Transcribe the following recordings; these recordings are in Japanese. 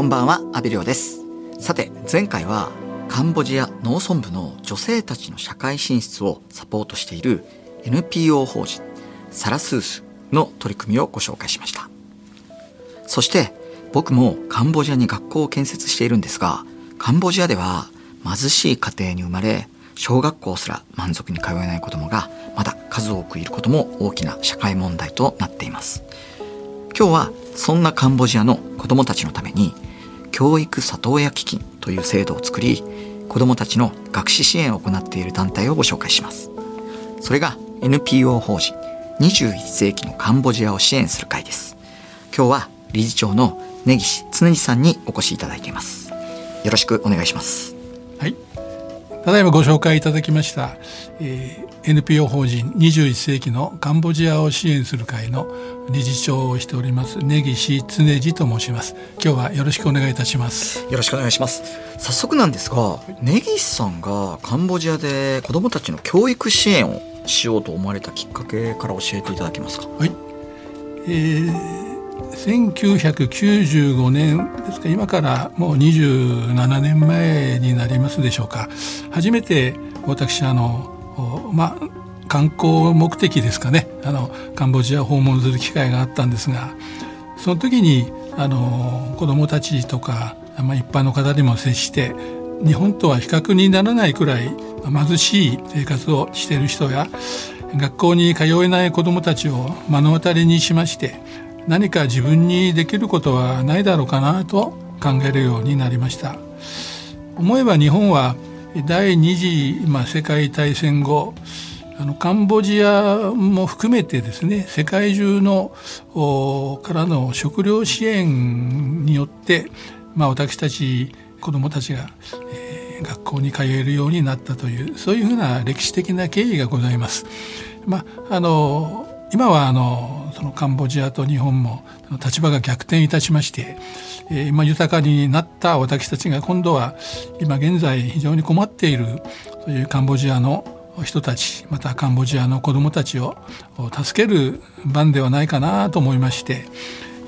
こんばんは、阿部亮です。さて、前回はカンボジア農村部の女性たちの社会進出をサポートしている NPO 法人サラスースの取り組みをご紹介しました。そして、僕もカンボジアに学校を建設しているんですが、カンボジアでは貧しい家庭に生まれ、小学校すら満足に通えない子供がまだ数多くいることも大きな社会問題となっています。今日はそんなカンボジアの子どもたちのために教育里親基金という制度を作り子どもたちの学資支援を行っている団体をご紹介します。それが NPO 法人21世紀のカンボジアを支援する会です。今日は理事長の根岸常さんにお越しいただいています。よろしくお願いします。ただいまご紹介いただきました、えー NPO 法人21世紀のカンボジアを支援する会の理事長をしております根岸常司と申します。今日はよろしくお願いいたします。よろしくお願いします早速なんですが根岸さんがカンボジアで子どもたちの教育支援をしようと思われたきっかけから教えていただけますか？はい。えー1995年ですか今からもう27年前になりますでしょうか。初めて私あのまあ観光目的ですかね。あのカンボジアを訪問する機会があったんですがその時にあの子どもたちとか、まあ、一般の方にも接して日本とは比較にならないくらい貧しい生活をしている人や学校に通えない子どもたちを目の当たりにしまして何か自分にできることはないだろうかなと考えるようになりました思えば日本は第二次、まあ、世界大戦後あのカンボジアも含めてですね世界中のおからの食料支援によって、まあ、私たち子どもたちが、えー学校に通えるようになったというそういうふうな歴史的な経緯がございます。まあ、あの今はあのそのカンボジアと日本も立場が逆転いたしまして、えー今豊かになった私たちが今度は今現在非常に困っているそういうカンボジアの人たちまたカンボジアの子どもたちを助ける番ではないかなと思いまして、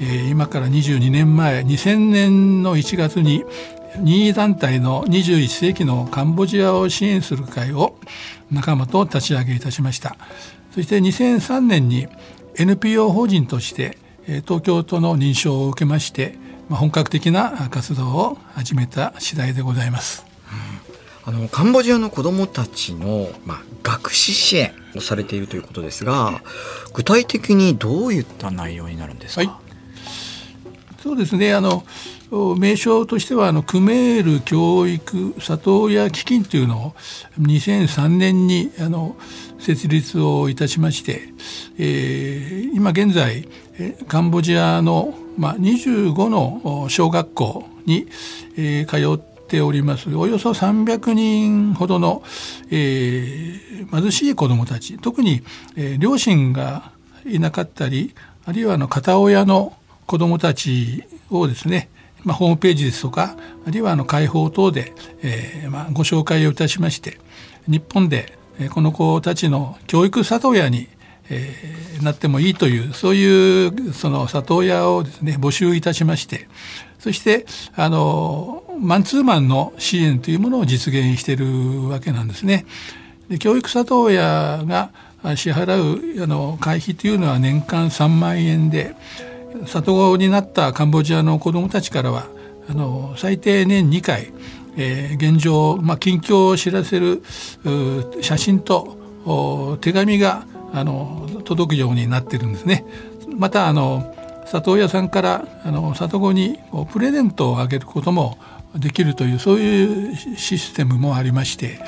えー今から22年前2000年の1月に任意団体の21世紀のカンボジアを支援する会を仲間と立ち上げいたしました。そして2003年に NPO 法人としてえー東京都の認証を受けましてまあ本格的な活動を始めた次第でございます。あのカンボジアの子どもたちの、まあ、学資支援をされているということですが具体的にどういった内容になるんですか、はい。そうですね。あのお名称としてはあのクメール教育里親基金というのを2003年にあの設立をいたしまして、えー今現在カンボジアの、まあ、25の小学校に、えー通っております。およそ300人ほどの、えー貧しい子どもたち。特に、えー両親がいなかったりあるいはあの片親の子どもたちをですね、まあ、ホームページですとかあるいはあの開放等で、えーまあ、ご紹介をいたしまして日本でこの子たちの教育里親に、えーなってもいいというそういうその里親をですね募集いたしましてそしてあのマンツーマンの支援というものを実現しているわけなんですね。で教育里親が支払うあの会費というのは年間3万円で里子になったカンボジアの子どもたちからはあの最低年2回、えー現状、まあ、近況を知らせる写真と手紙があの届くようになってるんですね。またあの里親さんからあの里子にプレゼントをあげることもできるというそういうシステムもありまして、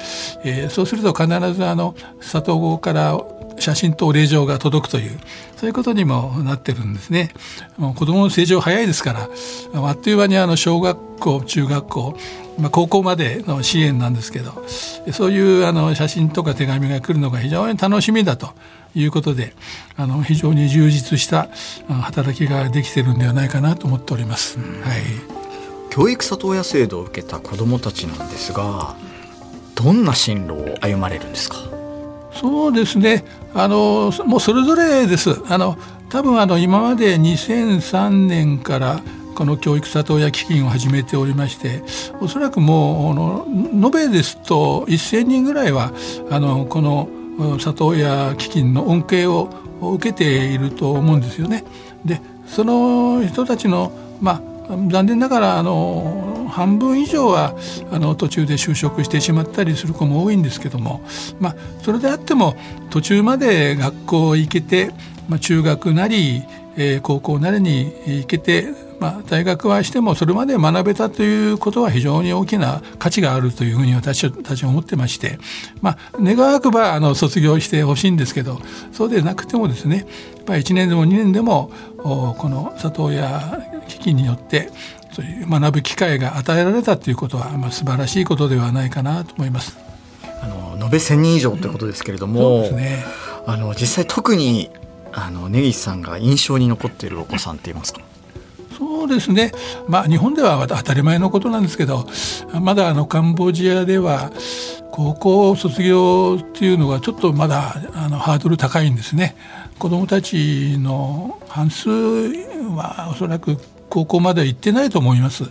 えーそうすると必ずあの里子から写真とお礼状が届くというそういうことにもなってるんですね。もう子どもの成長早いですからあっという間にあの小学校中学校、まあ、高校までの支援なんですけどそういうあの写真とか手紙が来るのが非常に楽しみだということであの非常に充実した働きができてるんではないかなと思っております。はい教育里親制度を受けた子どもたちなんですがどんな進路を歩まれるんですか？そうですね。あのもうそれぞれです。あの多分あの今まで2003年からこの教育里親基金を始めておりましておそらくもう延べですと1,000人ぐらいはあのこの里親基金の恩恵を受けていると思うんですよね。でその人たちのまあ残念ながらあの半分以上はあの途中で就職してしまったりする子も多いんですけども、まあ、それであっても途中まで学校行けて、まあ、中学なり、えー、高校なりに行けて、まあ、大学はしてもそれまで学べたということは非常に大きな価値があるというふうに私たちは思ってまして、まあ、願わくばあの卒業してほしいんですけどそうでなくてもですねやっぱり1年でも2年でもこの里親基金によってそういう学ぶ機会が与えられたということは、まあ、素晴らしいことではないかなと思います。あの延べ1000人以上ということですけれども、うんね、あの実際特にあの根岸さんが印象に残っているお子さんって言いますか？そうですね、まあ、日本では当たり前のことなんですけどまだあのカンボジアでは高校卒業っていうのがちょっとまだあのハードル高いんですね。子どもたちの半数はおそらく高校まで行ってないと思います。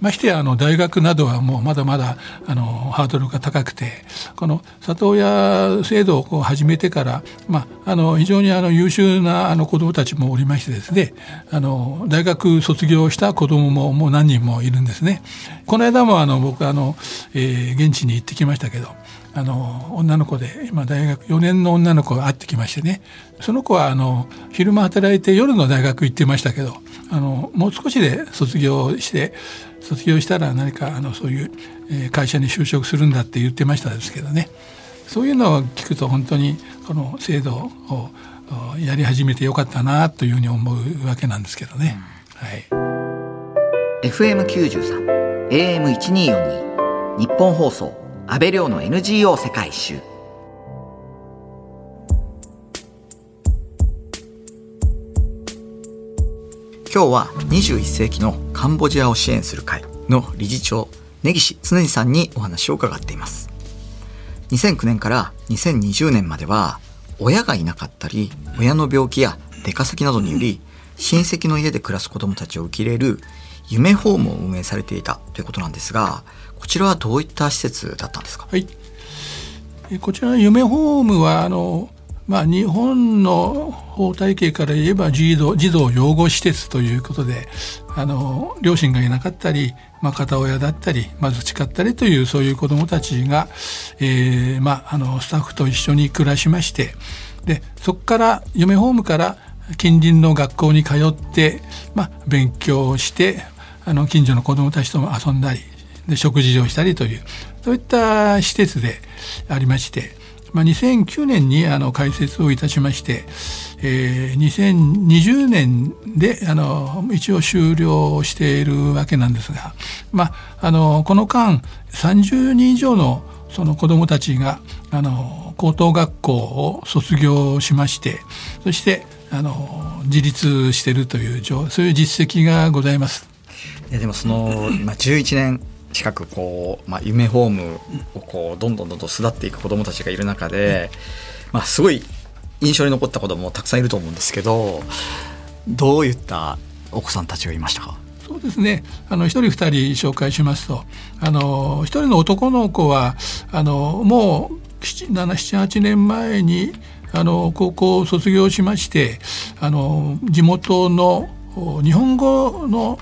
ましてやあの大学などはもうまだまだあのハードルが高くてこの里親制度をこう始めてから、まあ、あの非常にあの優秀なあの子どもたちもおりましてですねあの大学卒業した子どもももう何人もいるんですね。この間もあの僕あの、えー、現地に行ってきましたけどあの女の子で今大学4年の女の子が会ってきましてね。その子はあの昼間働いて夜の大学行ってましたけどあのもう少しで卒業して卒業したら何かあのそういう、会社に就職するんだって言ってましたですけどね。そういうのを聞くと本当にこの制度をやり始めてよかったなというふうに思うわけなんですけどね。はい、FM93 AM1242 日本放送。安倍亮の NGO 世界一周。今日は21世紀のカンボジアを支援する会の理事長根岸常さんにお話を伺っています。2009年から2020年までは親がいなかったり親の病気や出稼ぎなどにより親戚の家で暮らす子どもたちを受け入れる夢ホームを運営されていたということなんですがこちらはどういった施設だったんですか、はい、こちらの夢ホームはあのまあ、日本の法体系から言えば児童児童養護施設ということであの両親がいなかったり、まあ、片親だったり貧しかったりというそういう子どもたちが、えーまあ、あのスタッフと一緒に暮らしましてでそこから夢ホームから近隣の学校に通って、まあ、勉強してあの近所の子どもたちとも遊んだりで食事をしたりというそういった施設でありまして。まあ、2009年にあの開設をいたしまして、えー、2020年であの一応終了しているわけなんですが、まあ、あのこの間30人以上のその子どもたちがあの高等学校を卒業しましてそしてあの自立しているというそういう実績がございます。いやでもその、まあ、11年近くこう、まあ、夢ホームをこうどんどんどんどん巣立っていく子どもたちがいる中で、まあ、すごい印象に残った子どももたくさんいると思うんですけどどういったお子さんたちがいましたか？そうですね。あの一人二人紹介しますとあの一人の男の子はあのもう78年前にあの高校を卒業しましてあの地元の日本語の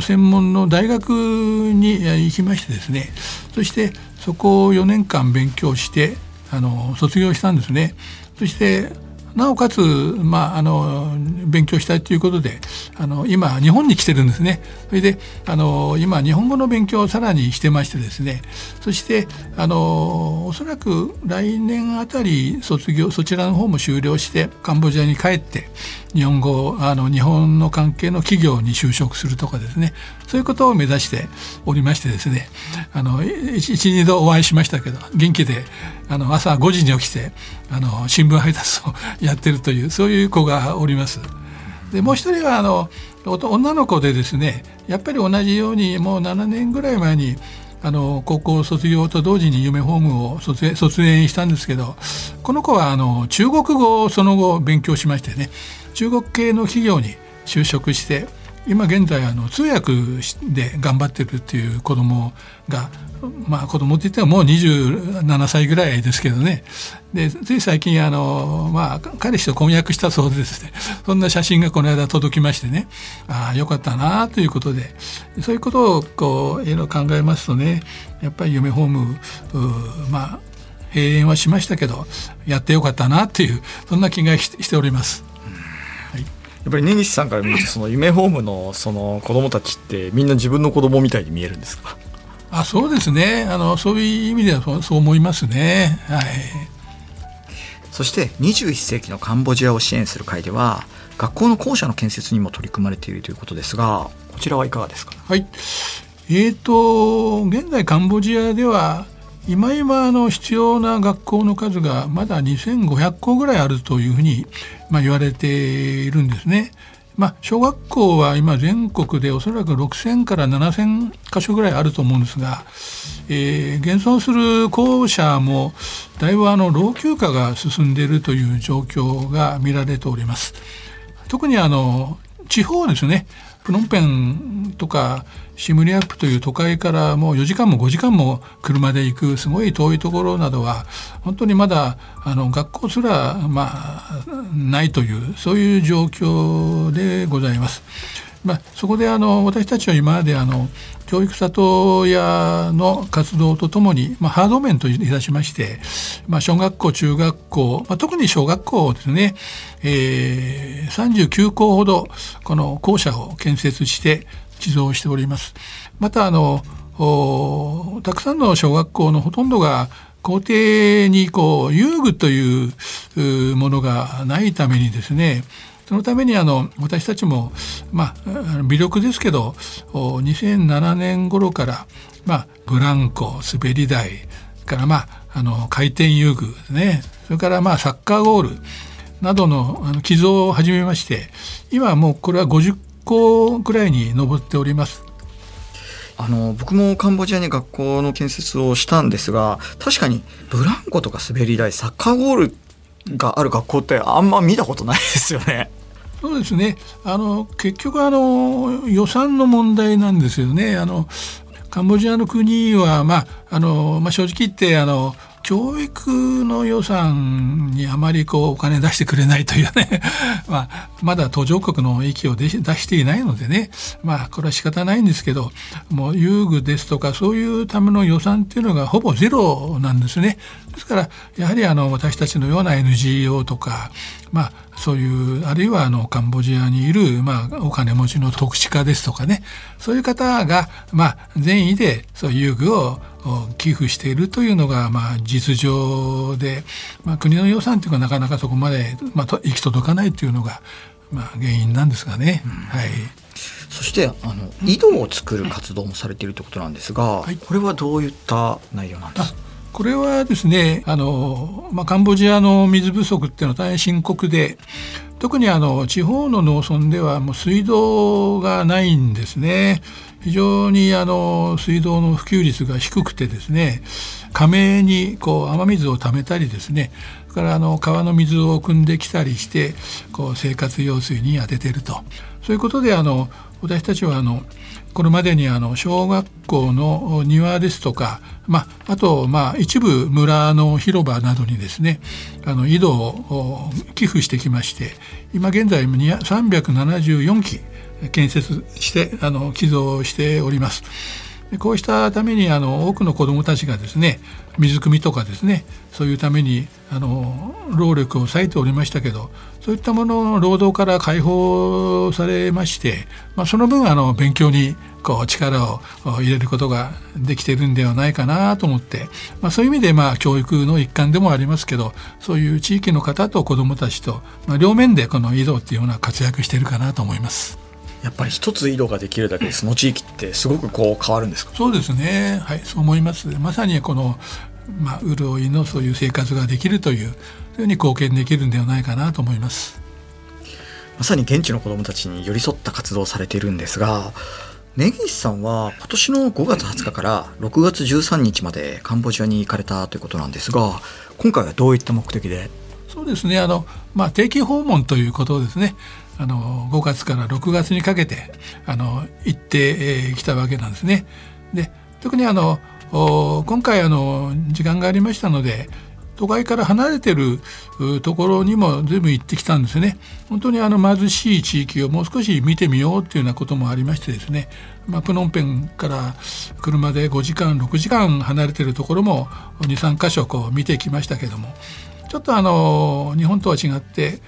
専門の大学に行きましてですねそしてそこを4年間勉強してあの卒業したんですね。そしてなおかつ、まあ、あの勉強したいということであの今日本に来てるんですね。それであの今日本語の勉強をさらにしてましてですね。そしてあのおそらく来年あたり卒業そちらの方も終了してカンボジアに帰って日本語あの日本の関係の企業に就職するとかですね。そういうことを目指しておりましてですね。あの一二度お会いしましたけど元気であの朝5時に起きてあの新聞配達をやってるというそういう子がおります。でもう一人はあの女の子でですねやっぱり同じようにもう7年ぐらい前にあの高校卒業と同時に夢ホームを卒園したんですけどこの子はあの中国語をその後勉強しましてね中国系の企業に就職して今現在あの通訳で頑張ってるっていう子供がまあ子供って言ってももう27歳ぐらいですけどね。でつい最近あの、まあ、彼氏と婚約したそうですね そんな写真がこの間届きましてね。ああよかったなということで。そういうことをこういろいろ考えますとねやっぱり夢ホームまあ閉園はしましたけどやってよかったなっていうそんな気がしております。やっぱり根岸さんから見ると その夢ホームのその子供たちってみんな自分の子供みたいに見えるんですか？あそうですね。あのそういう意味ではそうそう思いますね。はい、そして21世紀のカンボジアを支援する会では学校の校舎の建設にも取り組まれているということですがこちらはいかがですか？はい。えーと現在カンボジアでは今今の必要な学校の数がまだ2500校ぐらいあるというふうに、まあ、言われているんですね。まあ、小学校は今全国でおそらく6,000から7,000箇所ぐらいあると思うんですが、えー、現存する校舎もだいぶあの老朽化が進んでいるという状況が見られております。特にあの地方ですねプノンペンとかシムリアップという都会からもう4時間も5時間も車で行くすごい遠いところなどは本当にまだあの学校すらまあないというそういう状況でございます。まあ、そこであの私たちは今まであの教育里親の活動とともに、まあ、ハード面といたしまして、まあ、小学校中学校、まあ、特に小学校ですね、えー、39校ほどこの校舎を建設して寄贈しております。またあのたくさんの小学校のほとんどが校庭にこう遊具というものがないためにですねそのためにあの私たちも、まあ、微力ですけど2007年頃から、まあ、ブランコ滑り台から、まあ、あの回転遊具ですねそれからまあサッカーゴールなどのあの寄贈を始めまして今もうこれは50個ぐらいに上っております。あの僕もカンボジアに学校の建設をしたんですが確かにブランコとか滑り台サッカーゴールがある学校ってあんま見たことないですよね。そうですねあの結局あの予算の問題なんですよね。あのカンボジアの国は、まああのまあ、正直言ってあの教育の予算にあまりこうお金出してくれないというね まあ、まだ途上国の域を出していないのでね、まあ、これは仕方ないんですけどもう遊具ですとかそういうための予算っていうのがほぼゼロなんですね。ですからやはりあの私たちのような NGO とか、まあ、そういうあるいはあのカンボジアにいる、まあ、お金持ちの特殊家ですとかね。そういう方が、まあ、善意でそういう遊具を寄付しているというのが、まあ、実情で、まあ、国の予算というのはなかなかそこまで、まあ、行き届かないというのが、まあ、原因なんですがね。うん、はい。そしてあの井戸を作る活動もされているということなんですが、はい、これはどういった内容なんですか？これはですねあの、まあ、カンボジアの水不足っていうのは大変深刻で特にあの地方の農村ではもう水道がないんですね。非常にあの水道の普及率が低くてですね亀にこう雨水をためたりですねそれからあの川の水を汲んできたりしてこう生活用水に当ててるとそういうことであの私たちはあのこれまでにあの小学校の庭ですとか、まあ、あとまあ一部村の広場などにですねあの井戸を寄付してきまして今現在374基建設してあの寄贈しております。こうしたためにあの多くの子どもたちがですね水汲みとかですねそういうためにあの労力を割いておりましたけどそういったものの労働から解放されまして、まあ、その分あの勉強にこう力を入れることができてるんではないかなと思って、まあ、そういう意味でまあ教育の一環でもありますけどそういう地域の方と子どもたちと、まあ、両面でこの移動っていうような活躍してるかなと思います。やっぱり一つ井戸ができるだけでその地域ってすごくこう変わるんですか？そうですね。はいそう思います。まさにこのまあ潤いのそういう生活ができるというそういうふうに貢献できるんではないかなと思います。まさに現地の子どもたちに寄り添った活動をされているんですが根岸さんは今年の5月20日から6月13日までカンボジアに行かれたということなんですが今回はどういった目的で？そうですね。あの、まあ、定期訪問ということですねあの5月から6月にかけてあの行ってきたわけなんですね。で特にあの今回あの時間がありましたので都会から離れてるところにも随分行ってきたんですね。本当にあの貧しい地域をもう少し見てみようっていうようなこともありましてですね、まあ、プノンペンから車で5時間6時間離れてるところも23箇所こう見てきましたけども。ちょっとあの日本とは違って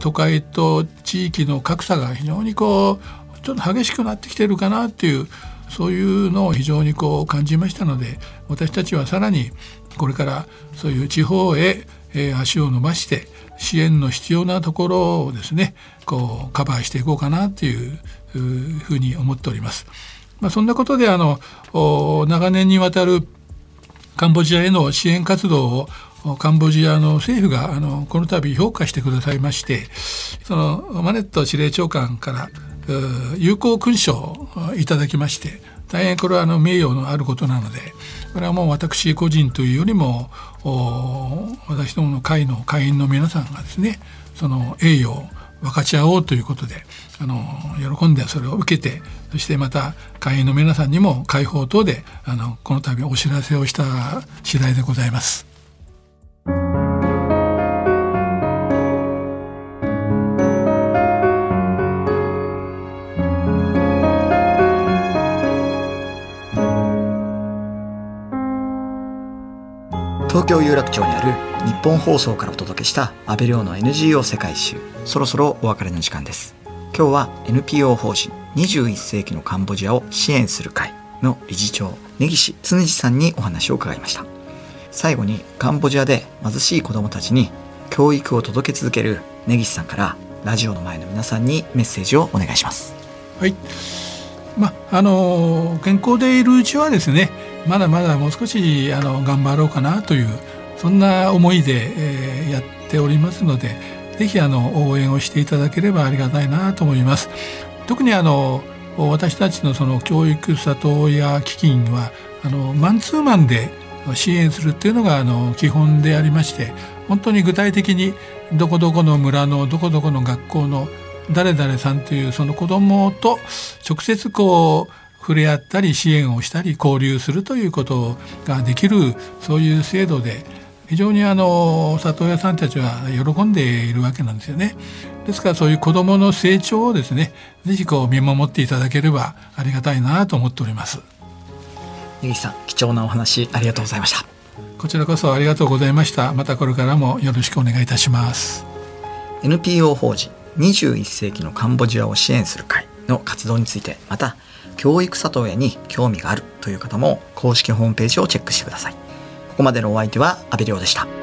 都会と地域の格差が非常にこうちょっと激しくなってきてるかなっていうそういうのを非常にこう感じましたので私たちはさらにこれからそういう地方へ足を伸ばして支援の必要なところをですねこうカバーしていこうかなっていうふうに思っております。まあ、そんなことであの長年にわたるカンボジアへの支援活動をカンボジアの政府があのこの度評価してくださいましてそのマネット司令長官から有効勲章をいただきまして大変これはあの名誉のあることなのでこれはもう私個人というよりも私どもの会の会員の皆さんがですねその栄誉を分かち合おうということであの喜んでそれを受けてそしてまた会員の皆さんにも会報等であのこの度お知らせをした次第でございます。東京有楽町にある日本放送からお届けした安倍亮の NGO 世界一周。そろそろお別れの時間です。今日は NPO 法人21世紀のカンボジアを支援する会の理事長根岸常次さんにお話を伺いました。最後にカンボジアで貧しい子どもたちに教育を届け続ける根岸さんからラジオの前の皆さんにメッセージをお願いします。はい。まあの健康でいるうちはですねまだまだもう少しあの頑張ろうかなというそんな思いで、えー、やっておりますので是非あの応援をしていただければありがたいなと思います。特にあの私たちのその教育里親基金はあのマンツーマンで支援するっていうのがあの基本でありまして本当に具体的にどこどこの村のどこどこの学校の誰々さんというその子どもと直接こう触れ合ったり支援をしたり交流するということができるそういう制度で非常にあの里親さんたちは喜んでいるわけなんですよね。ですからそういう子どもの成長をですね是非こう見守っていただければありがたいなと思っております。根岸さん貴重なお話ありがとうございました。こちらこそありがとうございました。またこれからもよろしくお願いいたします。NPO 法人21世紀のカンボジアを支援する会の活動についてまた教育里親に興味があるという方も公式ホームページをチェックしてください。ここまでのお相手は阿部亮でした。